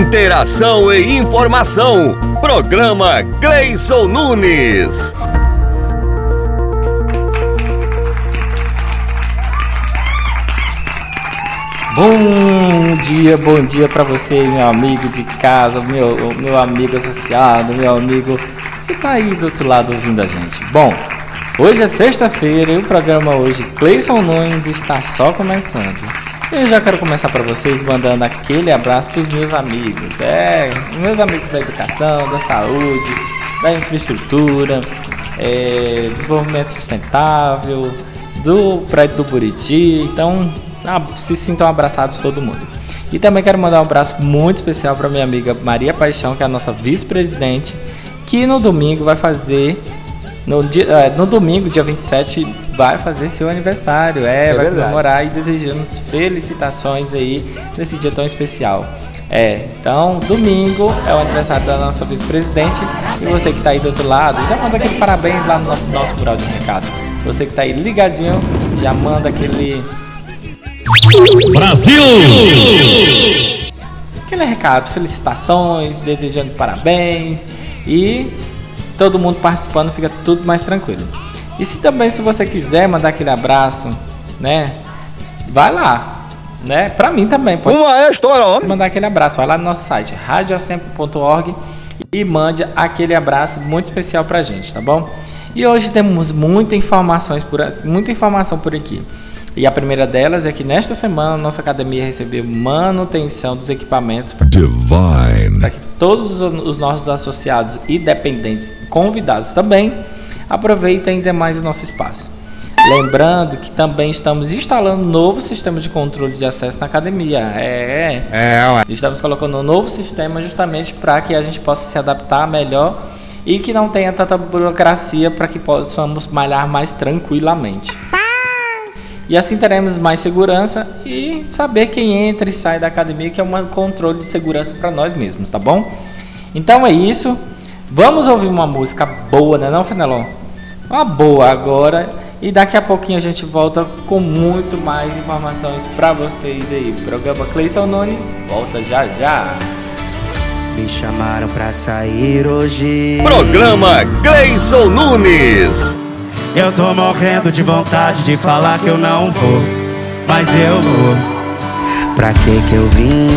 Interação e informação. Programa Gleison Nunes. Bom dia, bom dia para você, meu amigo de casa, meu, meu amigo associado, meu amigo que tá aí do outro lado ouvindo a gente. Bom, hoje é sexta-feira e o programa hoje, Cleison Nunes, está só começando. Eu já quero começar para vocês mandando aquele abraço para os meus amigos, é, meus amigos da educação, da saúde, da infraestrutura, é, desenvolvimento sustentável, do prédio do Buriti. Então, ah, se sintam abraçados todo mundo. E também quero mandar um abraço muito especial para minha amiga Maria Paixão, que é a nossa vice-presidente, que no domingo vai fazer. No, dia, é, no domingo, dia 27, vai fazer seu aniversário. É, é vai verdade. comemorar e desejamos felicitações aí nesse dia tão especial. É, então domingo é o aniversário da nossa vice-presidente e você que está aí do outro lado, já manda aquele parabéns lá no nosso, nosso mural de recado. Você que está aí ligadinho, já manda aquele Brasil! Aquele recado, felicitações, desejando parabéns e todo mundo participando fica tudo mais tranquilo. E se também se você quiser mandar aquele abraço, né? Vai lá, né? Pra mim também. Pode Uma é história, homem. Mandar aquele abraço. Vai lá no nosso site, radioacempo.org e mande aquele abraço muito especial pra gente, tá bom? E hoje temos muita informações por, muita informação por aqui. E a primeira delas é que nesta semana nossa academia recebeu manutenção dos equipamentos para que todos os nossos associados e dependentes convidados também aproveitem ainda mais o nosso espaço. Lembrando que também estamos instalando um novo sistema de controle de acesso na academia. É, é. é estamos colocando um novo sistema justamente para que a gente possa se adaptar melhor e que não tenha tanta burocracia para que possamos malhar mais tranquilamente. E assim teremos mais segurança e saber quem entra e sai da academia, que é um controle de segurança para nós mesmos, tá bom? Então é isso. Vamos ouvir uma música boa, né, não, Fenelon? Uma boa agora. E daqui a pouquinho a gente volta com muito mais informações para vocês aí. O programa Cleison Nunes volta já já. Me chamaram pra sair hoje. Programa Cleison Nunes. Eu tô morrendo de vontade de falar que eu não vou, mas eu vou. Pra que que eu vim?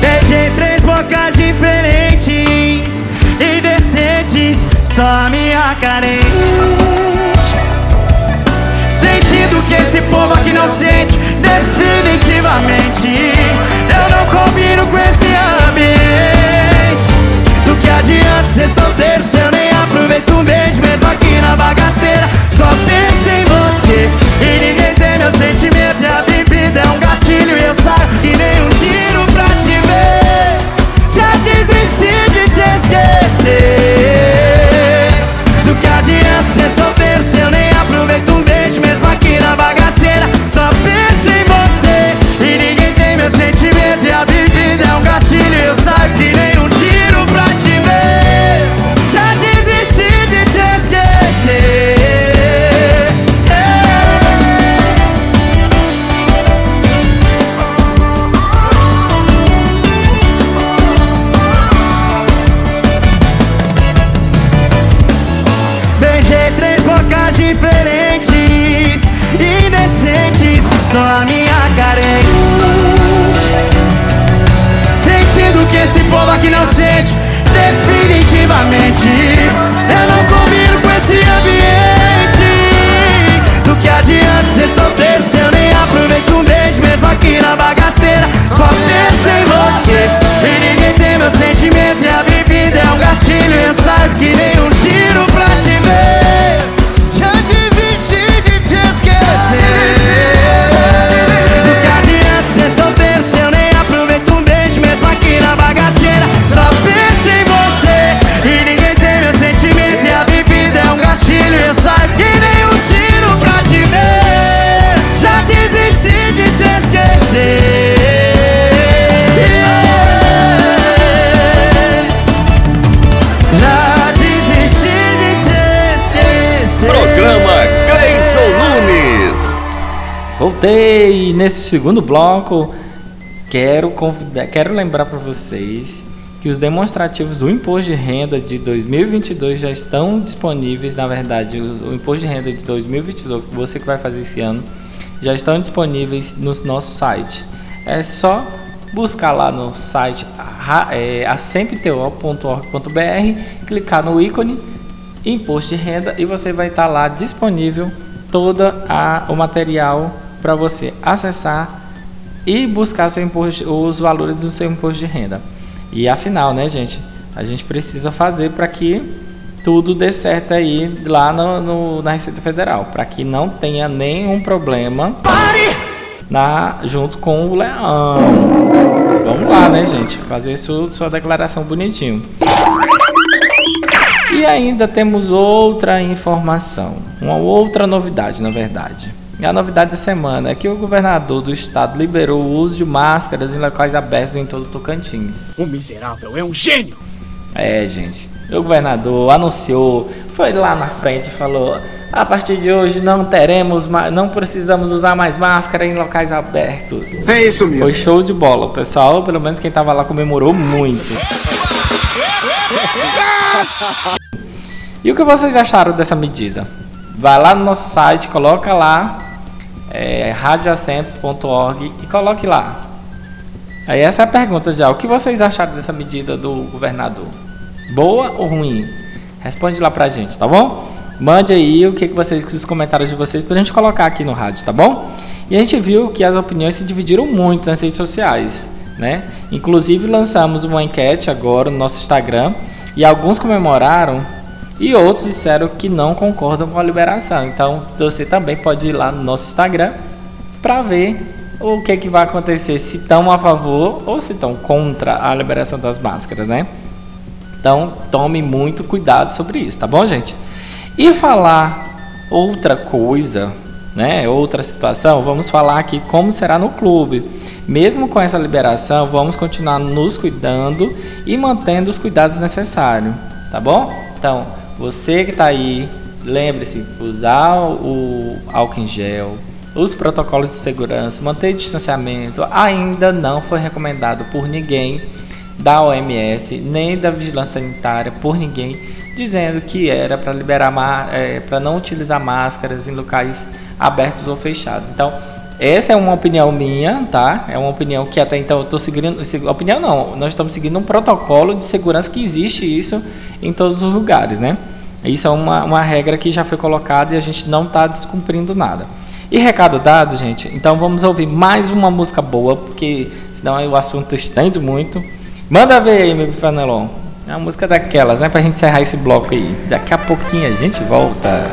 Beijei três bocas diferentes e decentes, só minha carente. Sentindo que esse povo aqui não sente, definitivamente. Eu não combino com esse ambiente. Do que adianta ser solteiro se eu nem aproveito um beijo mesmo aqui na bagaceira Só penso em você e ninguém tem meu sentimento E a bebida é um gatilho e eu saio que nem um tiro pra te ver Já desisti de te esquecer que adianta e eu Voltei nesse segundo bloco quero, convidar, quero lembrar para vocês que os demonstrativos do imposto de renda de 2022 já estão disponíveis. Na verdade, o, imposto de renda de 2022, você que vai fazer esse ano, já estão disponíveis no nosso site. É só buscar lá no site é, clicar no ícone imposto de renda e você vai estar lá disponível toda a, o material para você acessar e buscar imposto, os valores do seu imposto de renda. E afinal, né, gente, a gente precisa fazer para que tudo dê certo aí lá no, no na Receita Federal, para que não tenha nenhum problema na junto com o leão. Vamos lá, né, gente, fazer sua, sua declaração bonitinho. E ainda temos outra informação, uma outra novidade, na verdade. E a novidade da semana é que o governador do estado liberou o uso de máscaras em locais abertos em todo o Tocantins. O miserável é um gênio! É, gente. O governador anunciou, foi lá na frente e falou: a partir de hoje não teremos, não precisamos usar mais máscara em locais abertos. É isso mesmo. Foi show de bola. Pessoal, pelo menos quem tava lá, comemorou muito. E o que vocês acharam dessa medida? Vai lá no nosso site, coloca lá é, radioacento.org e coloque lá. Aí essa é a pergunta já. O que vocês acharam dessa medida do governador? Boa ou ruim? Responde lá pra gente, tá bom? Mande aí o que, vocês, os comentários de vocês pra gente colocar aqui no rádio, tá bom? E a gente viu que as opiniões se dividiram muito nas redes sociais, né? Inclusive lançamos uma enquete agora no nosso Instagram e alguns comemoraram e outros disseram que não concordam com a liberação. Então você também pode ir lá no nosso Instagram para ver o que, que vai acontecer, se estão a favor ou se estão contra a liberação das máscaras, né? Então tome muito cuidado sobre isso, tá bom, gente? E falar outra coisa, né? Outra situação, vamos falar aqui como será no clube. Mesmo com essa liberação, vamos continuar nos cuidando e mantendo os cuidados necessários, tá bom? Então, você que está aí, lembre-se, usar o álcool em gel, os protocolos de segurança, manter distanciamento, ainda não foi recomendado por ninguém da OMS, nem da Vigilância Sanitária, por ninguém, dizendo que era para liberar, é, para não utilizar máscaras em locais abertos ou fechados. Então, essa é uma opinião minha, tá? É uma opinião que até então eu estou seguindo. Opinião não, nós estamos seguindo um protocolo de segurança que existe isso em todos os lugares, né? Isso é uma, uma regra que já foi colocada e a gente não está descumprindo nada. E recado dado, gente, então vamos ouvir mais uma música boa, porque senão o assunto estende muito. Manda ver aí, meu Fanelon. É uma música daquelas, né? Pra gente encerrar esse bloco aí. Daqui a pouquinho a gente volta.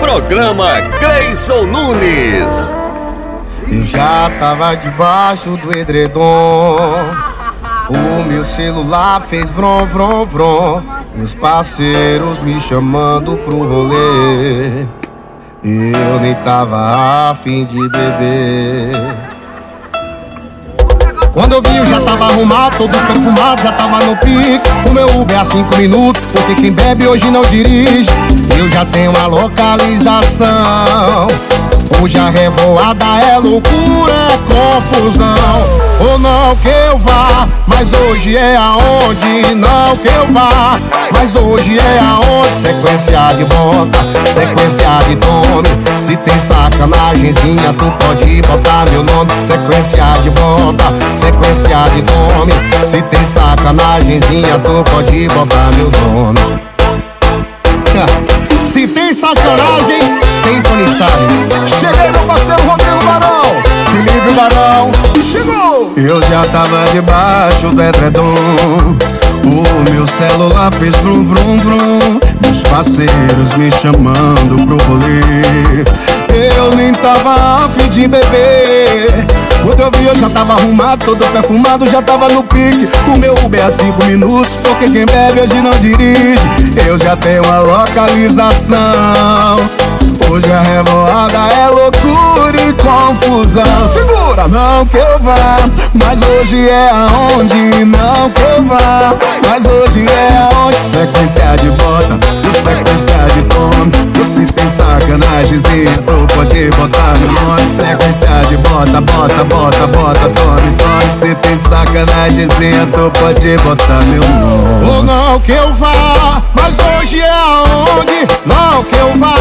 Programa Gleison Nunes. Eu já tava debaixo do edredom o meu celular fez vrom, vrom, vrom. Meus parceiros me chamando pro rolê. Eu nem tava afim de beber. Quando eu vi, eu já tava arrumado, todo perfumado, já tava no pique. O meu Uber a cinco minutos, porque quem bebe hoje não dirige. Eu já tenho uma localização. Hoje a revoada é loucura, é confusão. Ou não que eu vá, mas hoje é aonde. Não que eu vá, mas hoje é aonde. Sequência de bota, sequência de nome. Se tem sacanagemzinha, tu pode botar meu nome. Sequência de bota, sequência de nome. Se tem sacanagemzinha, tu pode botar meu nome. Se tem sacanagem, tem Tony Salles. Cheguei, meu parceiro Rodrigo Barão. Felipe Barão. Chegou. Eu já tava debaixo do edredom. O meu celular fez brum brum brum. Meus parceiros me chamando pro rolê. Eu nem tava afim de beber. Eu já tava arrumado, todo perfumado, já tava no pique. O meu Uber é cinco minutos, porque quem bebe hoje não dirige. Eu já tenho a localização. Hoje a revoada é loucura e confusão. Segura, não que eu vá, mas hoje é aonde. Não que eu vá, mas hoje é aonde. Sequência de bota, sequência de tome. Você tem sacanagemzinha, tu pode botar no nome. Sequência de bota, bota, bota, bota, tome, tome. Se tem sacanagemzinha, tu pode botar meu nome. Ou não que eu vá, mas hoje é aonde. Não que eu vá,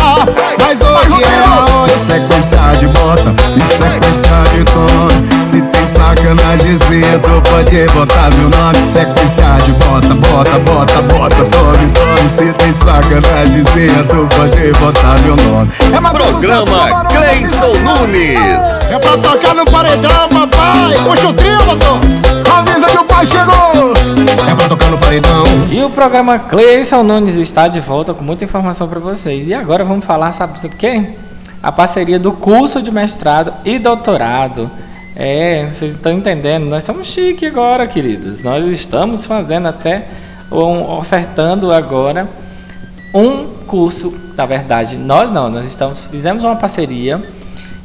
mas hoje é aonde. Sequência de bota e sequência de tome. Se tem sacanagemzinha, tu pode botar meu nome. Sequência de bota, bota, bota, bota, tome, tome. Se tem sacanagemzinha, tu pode botar meu nome. É mais Programa Cleison Nunes. É pra tocar no paredão, papai. Puxa o trio, doutor. Avisa que o pai chegou. É pra tocar no paredão. E o programa Cleison Nunes está de volta com muita informação para vocês. E agora vamos falar, sabe sobre o quê? A parceria do curso de mestrado e doutorado. É, vocês estão entendendo? Nós estamos chique agora, queridos. Nós estamos fazendo até, ofertando agora um curso. Na verdade, nós não, nós estamos, fizemos uma parceria.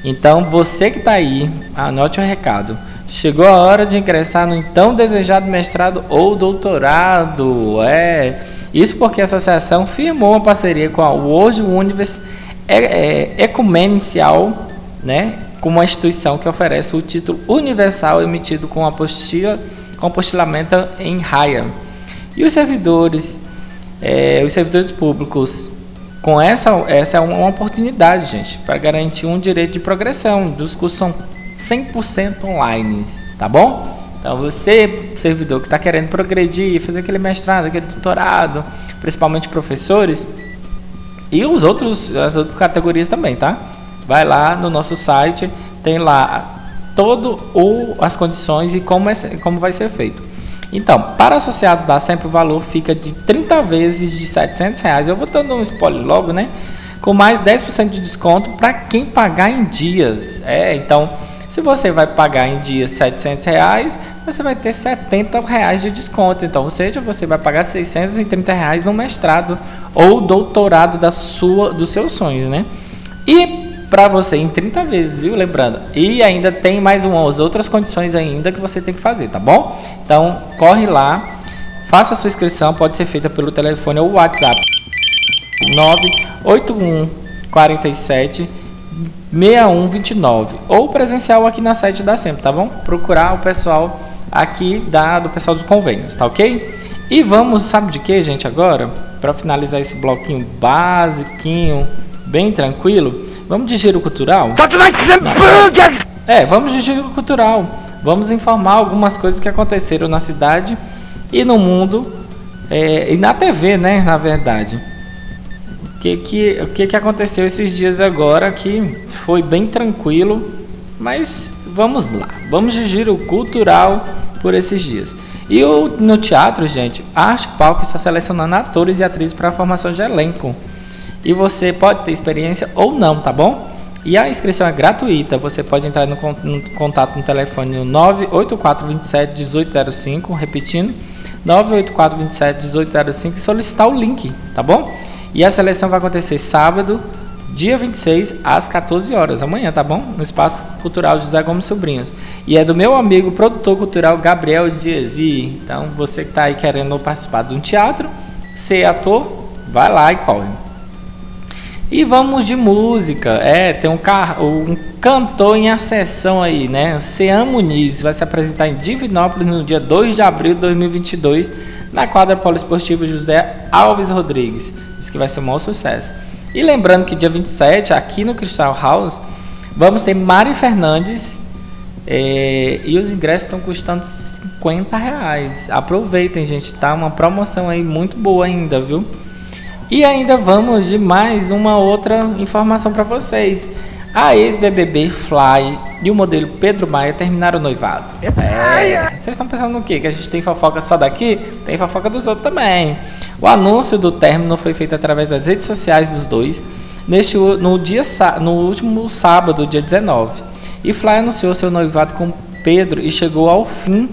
Então, você que está aí, anote o recado. Chegou a hora de ingressar no então desejado mestrado ou doutorado. É isso porque a associação firmou uma parceria com a World University Ecumencial, né, com uma instituição que oferece o título universal emitido com apostila, com apostilamento em raia. E os servidores, é, os servidores públicos, com essa, essa é uma oportunidade, gente, para garantir um direito de progressão. Os cursos são 100% online, tá bom? Então você, servidor que está querendo progredir, fazer aquele mestrado, aquele doutorado, principalmente professores e os outros, as outras categorias também, tá? Vai lá no nosso site, tem lá todo o as condições e como, é, como vai ser feito. Então, para associados da sempre o valor fica de 30 vezes de 700 reais. Eu vou dando um spoiler logo, né? Com mais 10% de desconto para quem pagar em dias. É, então se você vai pagar em dia 700 reais, você vai ter 70 reais de desconto. Então, ou seja, você vai pagar 630 reais no mestrado ou doutorado da sua, dos seus sonhos, né? E para você em 30 vezes, viu? Lembrando. E ainda tem mais umas outras condições ainda que você tem que fazer, tá bom? Então, corre lá, faça a sua inscrição, pode ser feita pelo telefone ou WhatsApp 981 47 6129 ou presencial aqui na sede da Sempre, tá bom? Procurar o pessoal aqui da, do pessoal dos convênios, tá ok? E vamos, sabe de que, gente, agora? Para finalizar esse bloquinho basiquinho, bem tranquilo, vamos de giro cultural? É, vamos de giro cultural. Vamos informar algumas coisas que aconteceram na cidade e no mundo é, e na TV, né? Na verdade que, que, o que, que aconteceu esses dias agora que foi bem tranquilo, mas vamos lá, vamos de giro cultural por esses dias. E o, no teatro, gente, a Arte Palco está selecionando atores e atrizes para a formação de elenco. E você pode ter experiência ou não, tá bom? E a inscrição é gratuita. Você pode entrar no, no contato no telefone 98427 1805, repetindo, 98427 1805 e solicitar o link, tá bom? E a seleção vai acontecer sábado, dia 26, às 14 horas, amanhã, tá bom? No Espaço Cultural José Gomes Sobrinhos. E é do meu amigo produtor cultural Gabriel Diezi. Então, você que está aí querendo participar de um teatro, ser ator, vai lá e corre. E vamos de música. É, tem um, car um cantor em acessão aí, né? Cean Muniz vai se apresentar em Divinópolis no dia 2 de abril de 2022 na quadra poliesportiva José Alves Rodrigues que vai ser um maior sucesso. E lembrando que dia 27, aqui no Crystal House, vamos ter Mari Fernandes é, e os ingressos estão custando 50 reais. Aproveitem, gente, tá uma promoção aí muito boa ainda, viu? E ainda vamos de mais uma outra informação para vocês. A ex-BBB Fly e o modelo Pedro Maia terminaram o noivado. É, vocês estão pensando no quê? Que a gente tem fofoca só daqui? Tem fofoca dos outros também. O anúncio do término foi feito através das redes sociais dos dois neste, no, dia, no último sábado, dia 19. E Fly anunciou seu noivado com Pedro e chegou ao fim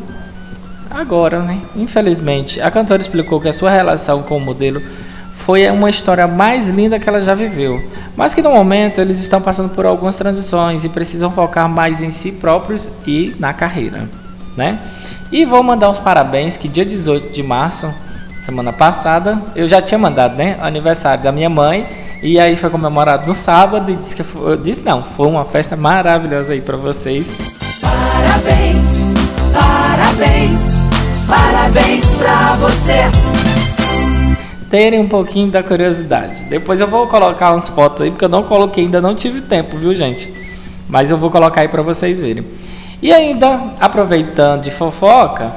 agora, né? Infelizmente. A cantora explicou que a sua relação com o modelo foi uma história mais linda que ela já viveu, mas que no momento eles estão passando por algumas transições e precisam focar mais em si próprios e na carreira, né? E vou mandar os parabéns que dia 18 de março, semana passada, eu já tinha mandado, né, aniversário da minha mãe, e aí foi comemorado no sábado e disse que disse não, foi uma festa maravilhosa aí para vocês. Parabéns, parabéns, parabéns pra você terem um pouquinho da curiosidade. Depois eu vou colocar uns fotos aí, porque eu não coloquei, ainda não tive tempo, viu, gente? Mas eu vou colocar aí para vocês verem. E ainda, aproveitando de fofoca,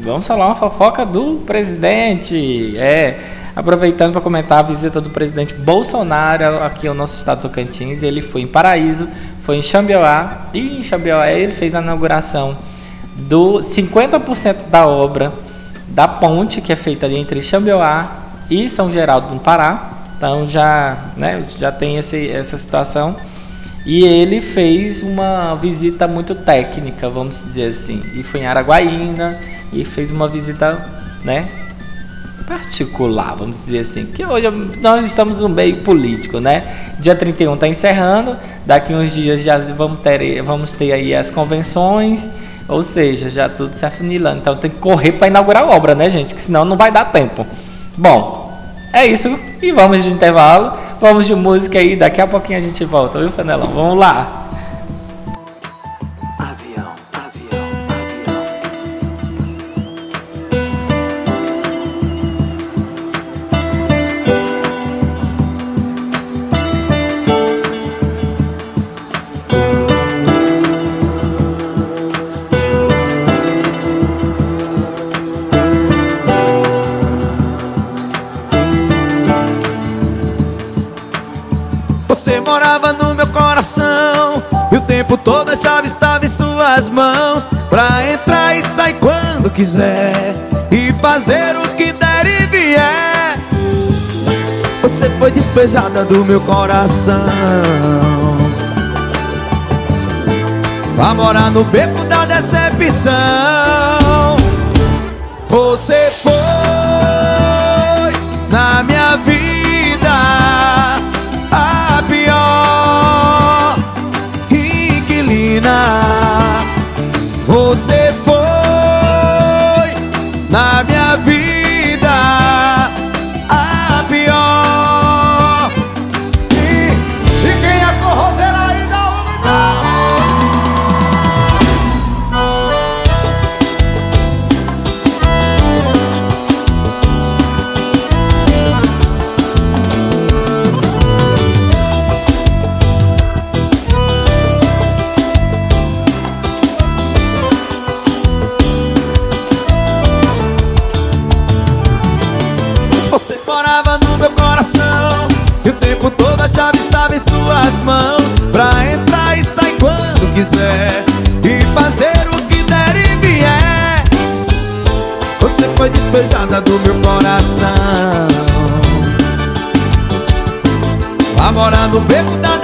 vamos falar uma fofoca do presidente. É, aproveitando para comentar a visita do presidente Bolsonaro aqui ao nosso estado do Tocantins. Ele foi em Paraíso, foi em Xambioá, e em Xambioá ele fez a inauguração do 50% da obra da ponte que é feita ali entre Xambioá e São Geraldo no Pará. Então já, né, já tem esse, essa situação. E ele fez uma visita muito técnica, vamos dizer assim. E foi em Araguaína e fez uma visita, né, particular, vamos dizer assim. Que hoje nós estamos no meio político, né? Dia 31 está encerrando, daqui uns dias já vamos ter, vamos ter aí as convenções, ou seja, já tudo se afunilando. Então tem que correr para inaugurar a obra, né, gente? Que senão não vai dar tempo. Bom, é isso. E vamos de intervalo. Vamos de música aí. Daqui a pouquinho a gente volta, viu, Fanelão? Vamos lá. Suas mãos. Pra entrar e sair quando quiser E fazer o que der e vier. Você foi despejada do meu coração. Vá morar no beco da decepção você foi na minha Vá morar no beco da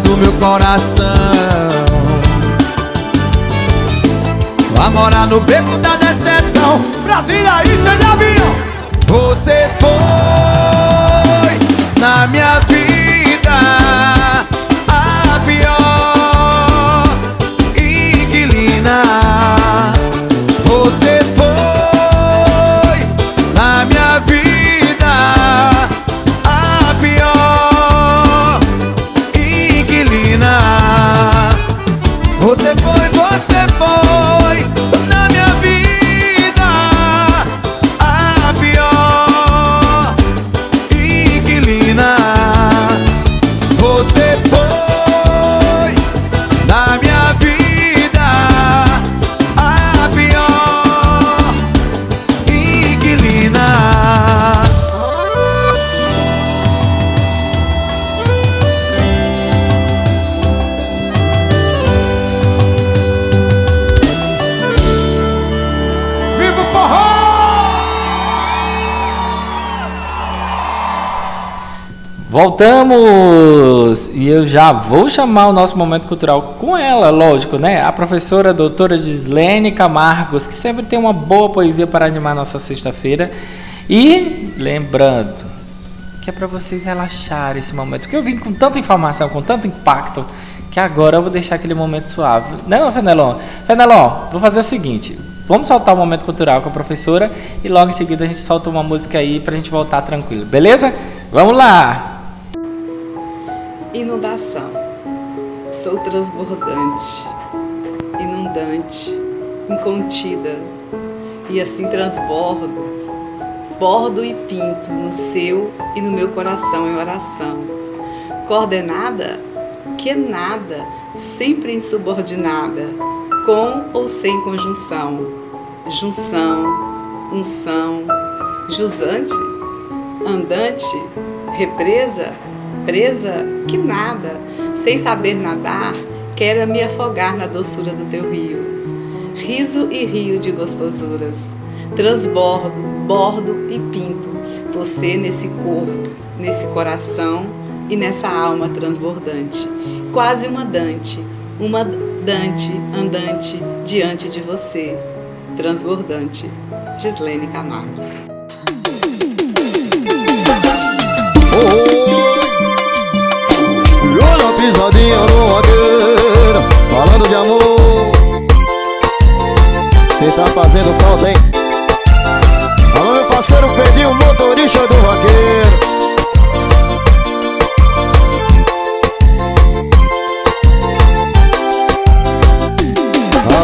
do meu coração. Vá morar no beco da decepção. Brasília, isso é de avião Você foi na minha vida Voltamos! E eu já vou chamar o nosso momento cultural com ela, lógico, né? A professora doutora Gislene Camargos, que sempre tem uma boa poesia para animar nossa sexta-feira. E lembrando que é para vocês relaxarem esse momento, porque eu vim com tanta informação, com tanto impacto, que agora eu vou deixar aquele momento suave. Não, Fenelon? Fenelon, vou fazer o seguinte: vamos soltar o momento cultural com a professora e logo em seguida a gente solta uma música aí pra gente voltar tranquilo, beleza? Vamos lá! Inundação. Sou transbordante, inundante, incontida, e assim transbordo, bordo e pinto no seu e no meu coração em oração. Coordenada? Que nada, sempre insubordinada, com ou sem conjunção. Junção, unção, jusante, andante, represa, presa que nada, sem saber nadar, quero me afogar na doçura do teu rio. Riso e rio de gostosuras, transbordo, bordo e pinto, você nesse corpo, nesse coração e nessa alma transbordante, quase uma Dante, uma Dante andante diante de você, transbordante. Gislene Camargos. Pisadinha no vaqueiro Falando de amor. Quem tá fazendo falta, hein? Alô, meu parceiro, perdi o motorista do vaqueiro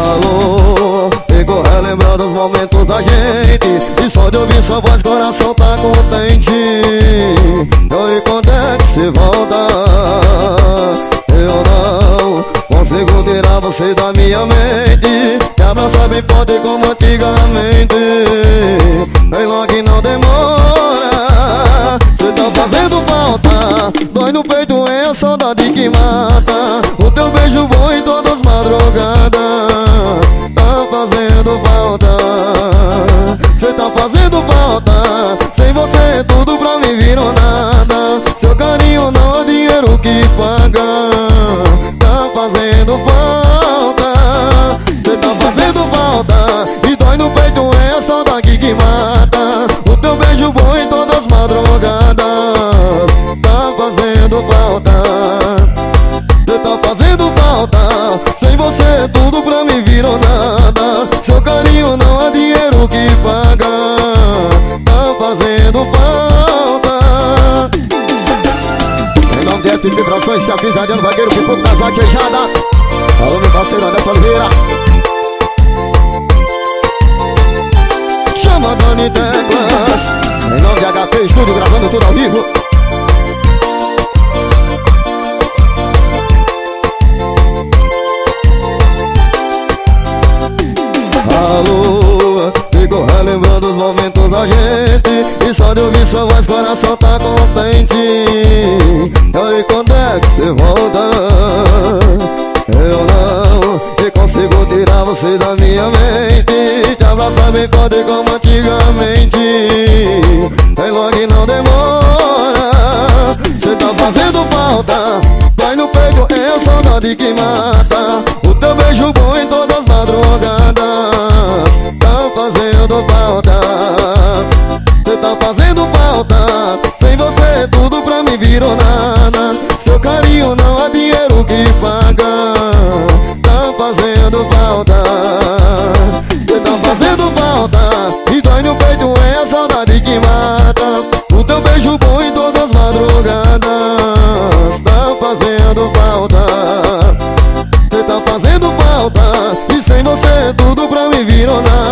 Alô, ficou relembrando os momentos da gente. E só de ouvir sua voz, coração tá contente. E é que você volta? eu não Consigo tirar você da minha mente. Me abraçar bem forte como antigamente. Vem logo que não demora. Cê tá fazendo falta. Dói no peito é a saudade que mata. O teu beijo bom em todas as madrugadas. Tá fazendo falta Produções, se avisa de ano vaqueiro, que pouco das vaquejadas. Alô, meu parceiro Anderson Oliveira. Chama Dani Teclas. Em nome de HP Estúdio, gravando tudo ao vivo. Alô, ficou relembrando os momentos da gente. E só de ouvir sua voz, coração tá contente. Aí quando é que você volta? Eu não e consigo tirar você da minha mente. Te abraçar bem forte como antigamente. Vem logo e não demora. Cê tá fazendo falta. Vai no peito, é a saudade que mata. O teu beijo bom em todas as madrugadas fazendo falta. Cê tá fazendo falta. Sem você tudo pra mim virou nada. Seu carinho não há dinheiro que paga. Tá fazendo falta. Cê tá fazendo falta. E dói no peito é a saudade que mata. O teu beijo bom em todas as madrugadas. Tá fazendo falta. Cê tá fazendo falta. E sem você tudo pra mim virou nada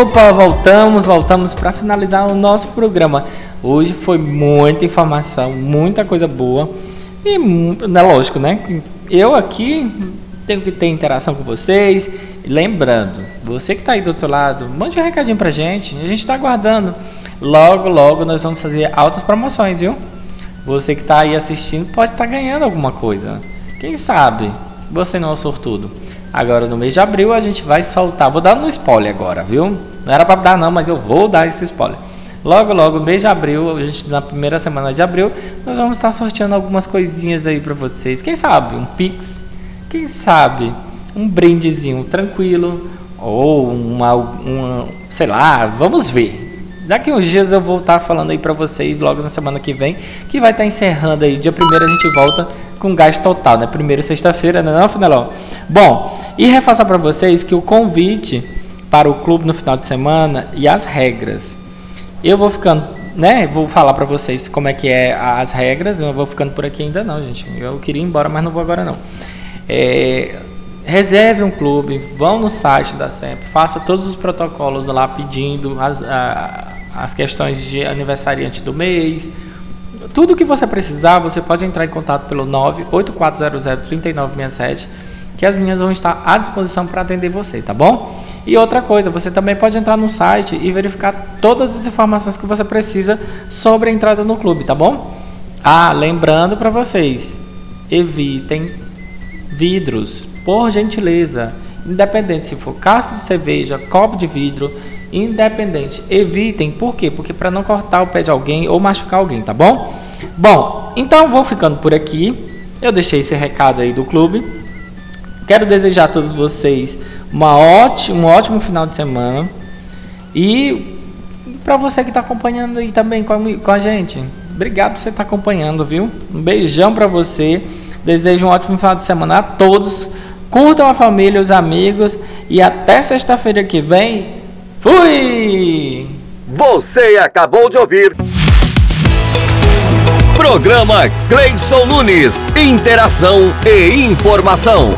Opa, voltamos, voltamos para finalizar o nosso programa. Hoje foi muita informação, muita coisa boa. E, é lógico, né? Eu aqui tenho que ter interação com vocês. Lembrando, você que está aí do outro lado, mande um recadinho pra gente. A gente está aguardando. Logo, logo nós vamos fazer altas promoções, viu? Você que está aí assistindo pode estar tá ganhando alguma coisa. Quem sabe? Você não é o sortudo. Agora no mês de abril a gente vai soltar. Vou dar um spoiler agora, viu? Não era para dar não, mas eu vou dar esse spoiler. Logo, logo, mês de abril, a gente na primeira semana de abril, nós vamos estar sorteando algumas coisinhas aí para vocês. Quem sabe um Pix, quem sabe um brindezinho tranquilo ou uma, uma sei lá, vamos ver. Daqui uns dias eu vou estar falando aí para vocês logo na semana que vem, que vai estar encerrando aí. Dia primeiro a gente volta com gás total, né? Primeira sexta-feira, né, não, Finelão? Bom, e reforçar para vocês que o convite para o clube no final de semana e as regras eu vou ficando, né? Vou falar para vocês como é que é as regras. Eu não vou ficando por aqui ainda não, gente. Eu queria ir embora, mas não vou agora não. É, reserve um clube, vão no site da SEMP, faça todos os protocolos lá pedindo as, a, as questões de aniversariante do mês. Tudo que você precisar, você pode entrar em contato pelo 98400 3967, que as minhas vão estar à disposição para atender você, tá bom? E outra coisa, você também pode entrar no site e verificar todas as informações que você precisa sobre a entrada no clube, tá bom? Ah, lembrando para vocês, evitem vidros, por gentileza. Independente se for casco de cerveja, copo de vidro, independente, evitem. Por quê? Porque para não cortar o pé de alguém ou machucar alguém, tá bom? Bom, então vou ficando por aqui. Eu deixei esse recado aí do clube. Quero desejar a todos vocês uma ótima, um ótimo final de semana. E para você que está acompanhando aí também com a, gente, obrigado por você estar tá acompanhando, viu? Um beijão para você. Desejo um ótimo final de semana a todos. Curtam a família, os amigos e até sexta-feira que vem. Fui! Você acabou de ouvir. Programa Cleison Nunes. Interação e informação.